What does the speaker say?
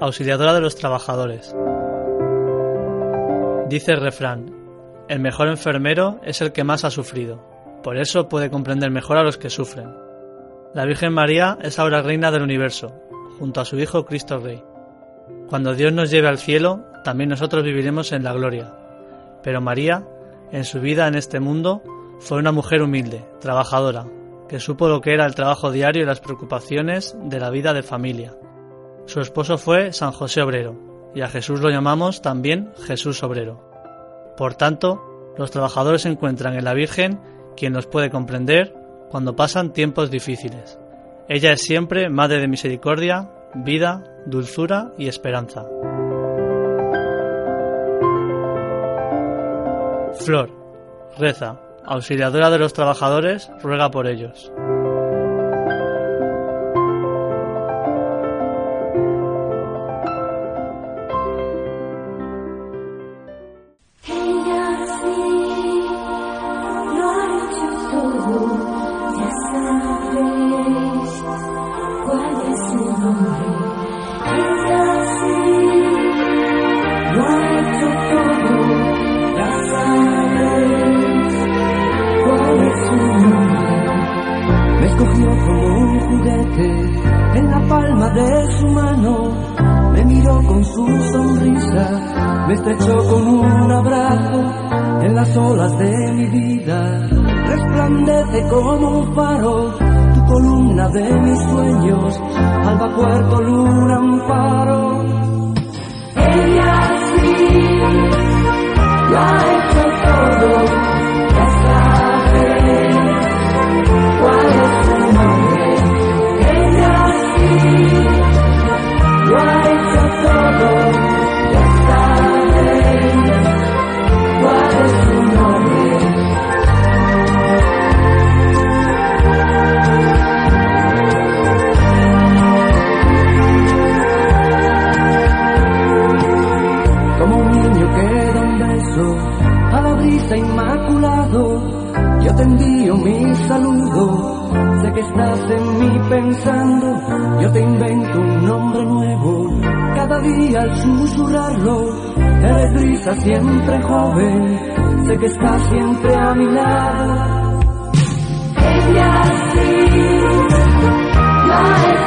auxiliadora de los trabajadores. Dice el refrán, el mejor enfermero es el que más ha sufrido, por eso puede comprender mejor a los que sufren. La Virgen María es ahora reina del universo, junto a su Hijo Cristo Rey. Cuando Dios nos lleve al cielo, también nosotros viviremos en la gloria. Pero María, en su vida en este mundo, fue una mujer humilde, trabajadora, que supo lo que era el trabajo diario y las preocupaciones de la vida de familia. Su esposo fue San José Obrero, y a Jesús lo llamamos también Jesús Obrero. Por tanto, los trabajadores encuentran en la Virgen quien nos puede comprender cuando pasan tiempos difíciles. Ella es siempre Madre de Misericordia, vida, dulzura y esperanza. Flor, reza, auxiliadora de los trabajadores, ruega por ellos. De mis sueños, alba puerto, luna, amparo. Oh, todo. inmaculado, yo te envío mi saludo. Sé que estás en mí pensando, yo te invento un nombre nuevo. Cada día al susurrarlo, eres risa siempre joven. Sé que estás siempre a mi lado. Ella sí, la.